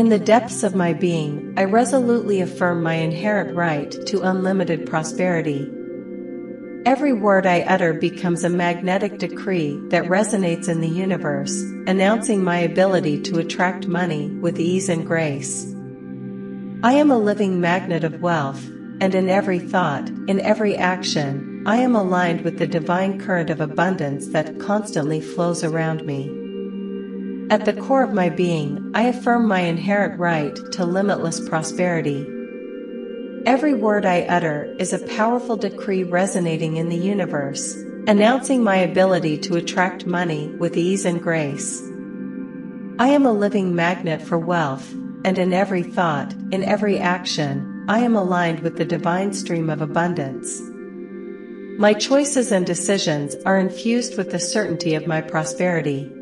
In the depths of my being, I resolutely affirm my inherent right to unlimited prosperity. Every word I utter becomes a magnetic decree that resonates in the universe, announcing my ability to attract money with ease and grace. I am a living magnet of wealth, and in every thought, in every action, I am aligned with the divine current of abundance that constantly flows around me. At the core of my being, I affirm my inherent right to limitless prosperity. Every word I utter is a powerful decree resonating in the universe, announcing my ability to attract money with ease and grace. I am a living magnet for wealth, and in every thought, in every action, I am aligned with the divine stream of abundance. My choices and decisions are infused with the certainty of my prosperity.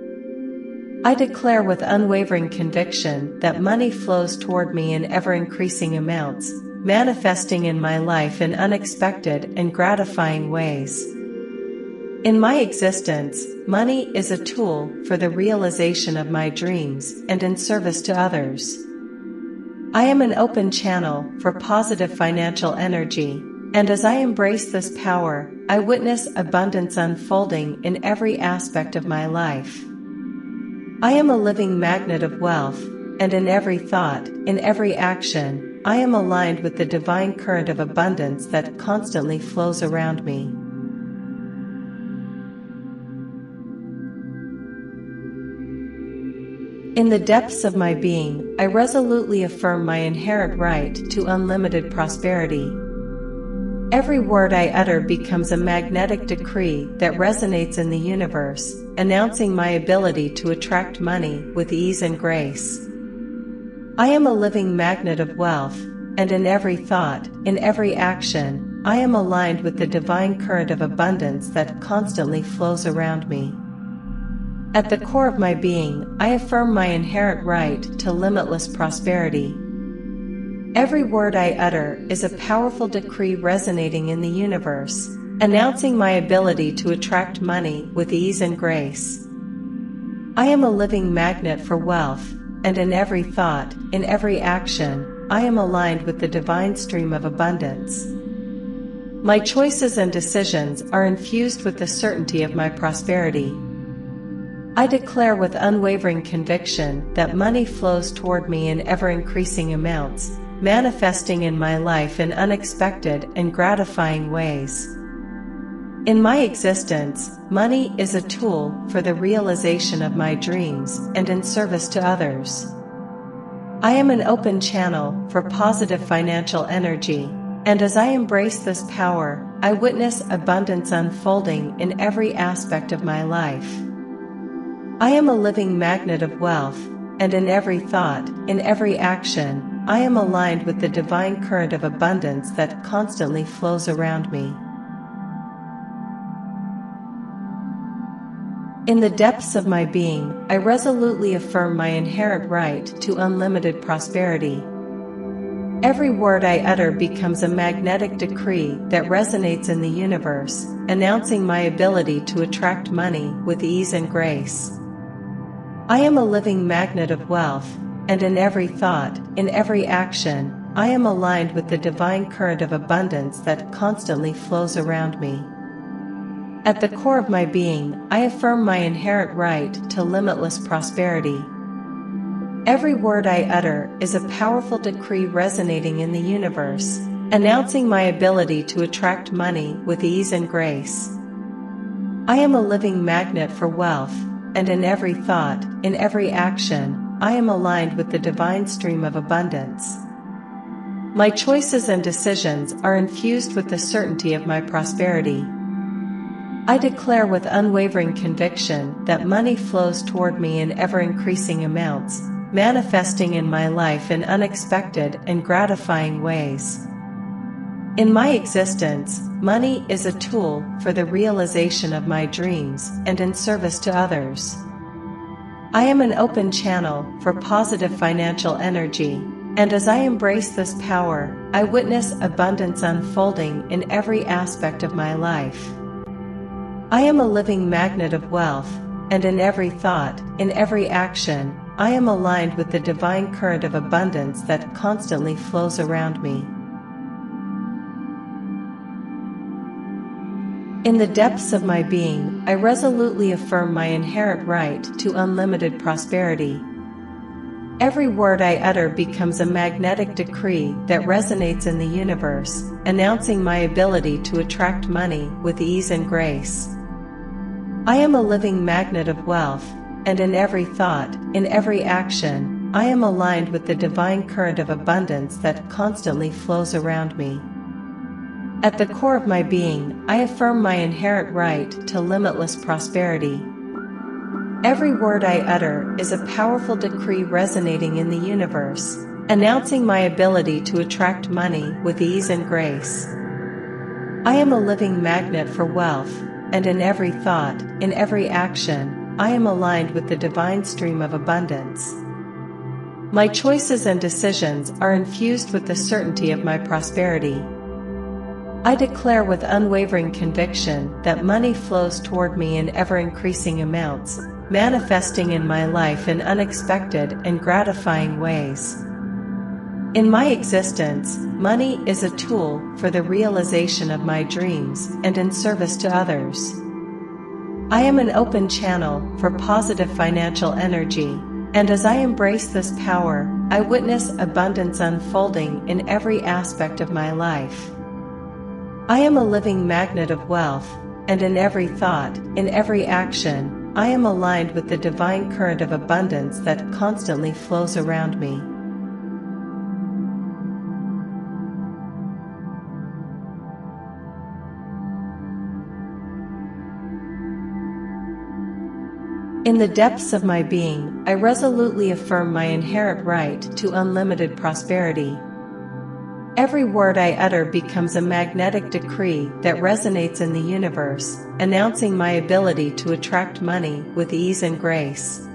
I declare with unwavering conviction that money flows toward me in ever increasing amounts, manifesting in my life in unexpected and gratifying ways. In my existence, money is a tool for the realization of my dreams and in service to others. I am an open channel for positive financial energy, and as I embrace this power, I witness abundance unfolding in every aspect of my life. I am a living magnet of wealth, and in every thought, in every action, I am aligned with the divine current of abundance that constantly flows around me. In the depths of my being, I resolutely affirm my inherent right to unlimited prosperity. Every word I utter becomes a magnetic decree that resonates in the universe, announcing my ability to attract money with ease and grace. I am a living magnet of wealth, and in every thought, in every action, I am aligned with the divine current of abundance that constantly flows around me. At the core of my being, I affirm my inherent right to limitless prosperity. Every word I utter is a powerful decree resonating in the universe, announcing my ability to attract money with ease and grace. I am a living magnet for wealth, and in every thought, in every action, I am aligned with the divine stream of abundance. My choices and decisions are infused with the certainty of my prosperity. I declare with unwavering conviction that money flows toward me in ever increasing amounts, manifesting in my life in unexpected and gratifying ways. In my existence, money is a tool for the realization of my dreams and in service to others. I am an open channel for positive financial energy, and as I embrace this power, I witness abundance unfolding in every aspect of my life. I am a living magnet of wealth, and in every thought, in every action, I am aligned with the divine current of abundance that constantly flows around me. In the depths of my being, I resolutely affirm my inherent right to unlimited prosperity. Every word I utter becomes a magnetic decree that resonates in the universe, announcing my ability to attract money with ease and grace. I am a living magnet of wealth, and in every thought, in every action, I am aligned with the divine current of abundance that constantly flows around me. At the core of my being, I affirm my inherent right to limitless prosperity. Every word I utter is a powerful decree resonating in the universe, announcing my ability to attract money with ease and grace. I am a living magnet for wealth, and in every thought, in every action, I am aligned with the divine stream of abundance. My choices and decisions are infused with the certainty of my prosperity. I declare with unwavering conviction that money flows toward me in ever increasing amounts, manifesting in my life in unexpected and gratifying ways. In my existence, money is a tool for the realization of my dreams and in service to others. I am an open channel for positive financial energy, and as I embrace this power, I witness abundance unfolding in every aspect of my life. I am a living magnet of wealth, and in every thought, in every action, I am aligned with the divine current of abundance that constantly flows around me. In the depths of my being, I resolutely affirm my inherent right to unlimited prosperity. Every word I utter becomes a magnetic decree that resonates in the universe, announcing my ability to attract money with ease and grace. I am a living magnet of wealth, and in every thought, in every action, I am aligned with the divine current of abundance that constantly flows around me. At the core of my being, I affirm my inherent right to limitless prosperity. Every word I utter is a powerful decree resonating in the universe, announcing my ability to attract money with ease and grace. I am a living magnet for wealth, and in every thought, in every action, I am aligned with the divine stream of abundance. My choices and decisions are infused with the certainty of my prosperity. I declare with unwavering conviction that money flows toward me in ever increasing amounts, manifesting in my life in unexpected and gratifying ways. In my existence, money is a tool for the realization of my dreams and in service to others. I am an open channel for positive financial energy, and as I embrace this power, I witness abundance unfolding in every aspect of my life. I am a living magnet of wealth, and in every thought, in every action, I am aligned with the divine current of abundance that constantly flows around me. In the depths of my being, I resolutely affirm my inherent right to unlimited prosperity. Every word I utter becomes a magnetic decree that resonates in the universe, announcing my ability to attract money with ease and grace.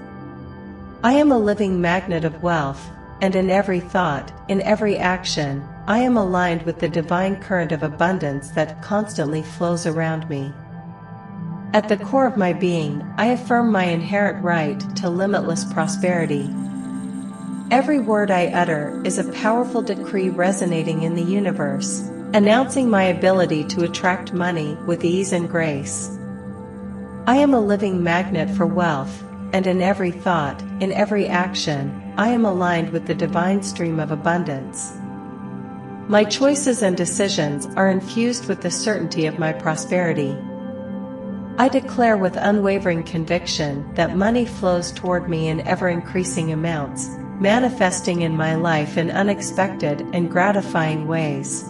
I am a living magnet of wealth, and in every thought, in every action, I am aligned with the divine current of abundance that constantly flows around me. At the core of my being, I affirm my inherent right to limitless prosperity. Every word I utter is a powerful decree resonating in the universe, announcing my ability to attract money with ease and grace. I am a living magnet for wealth, and in every thought, in every action, I am aligned with the divine stream of abundance. My choices and decisions are infused with the certainty of my prosperity. I declare with unwavering conviction that money flows toward me in ever increasing amounts, manifesting in my life in unexpected and gratifying ways.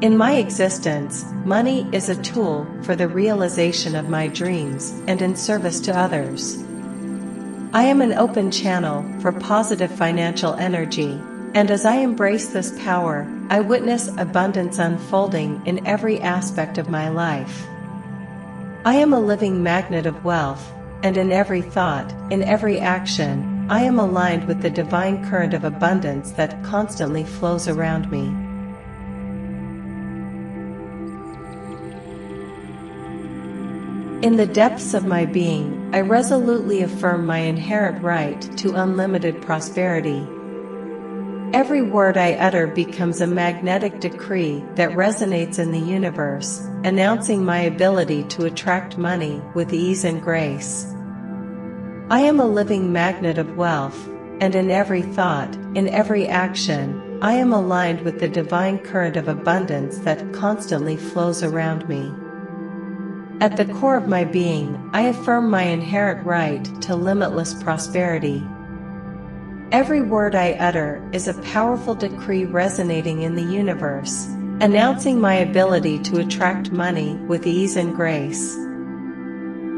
In my existence, money is a tool for the realization of my dreams and in service to others. I am an open channel for positive financial energy, and as I embrace this power, I witness abundance unfolding in every aspect of my life. I am a living magnet of wealth, and in every thought, in every action, I am aligned with the divine current of abundance that constantly flows around me. In the depths of my being, I resolutely affirm my inherent right to unlimited prosperity. Every word I utter becomes a magnetic decree that resonates in the universe, announcing my ability to attract money with ease and grace. I am a living magnet of wealth, and in every thought, in every action, I am aligned with the divine current of abundance that constantly flows around me. At the core of my being, I affirm my inherent right to limitless prosperity. Every word I utter is a powerful decree resonating in the universe, announcing my ability to attract money with ease and grace.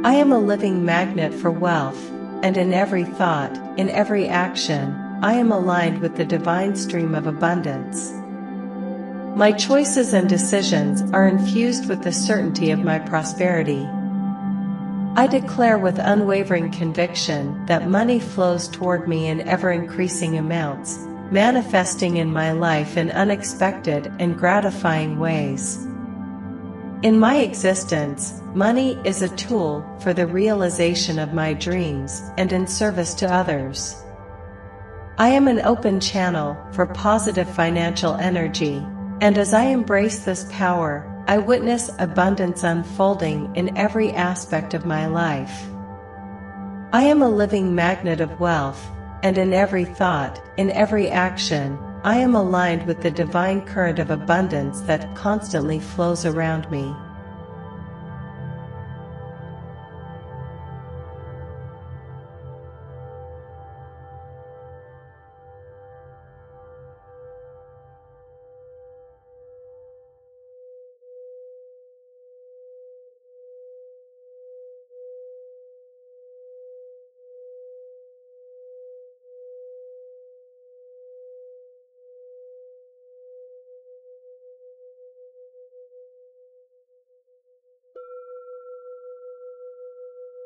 I am a living magnet for wealth, and in every thought, in every action, I am aligned with the divine stream of abundance. My choices and decisions are infused with the certainty of my prosperity. I declare with unwavering conviction that money flows toward me in ever increasing amounts, manifesting in my life in unexpected and gratifying ways. In my existence, money is a tool for the realization of my dreams and in service to others. I am an open channel for positive financial energy, and as I embrace this power, I witness abundance unfolding in every aspect of my life. I am a living magnet of wealth, and in every thought, in every action, I am aligned with the divine current of abundance that constantly flows around me.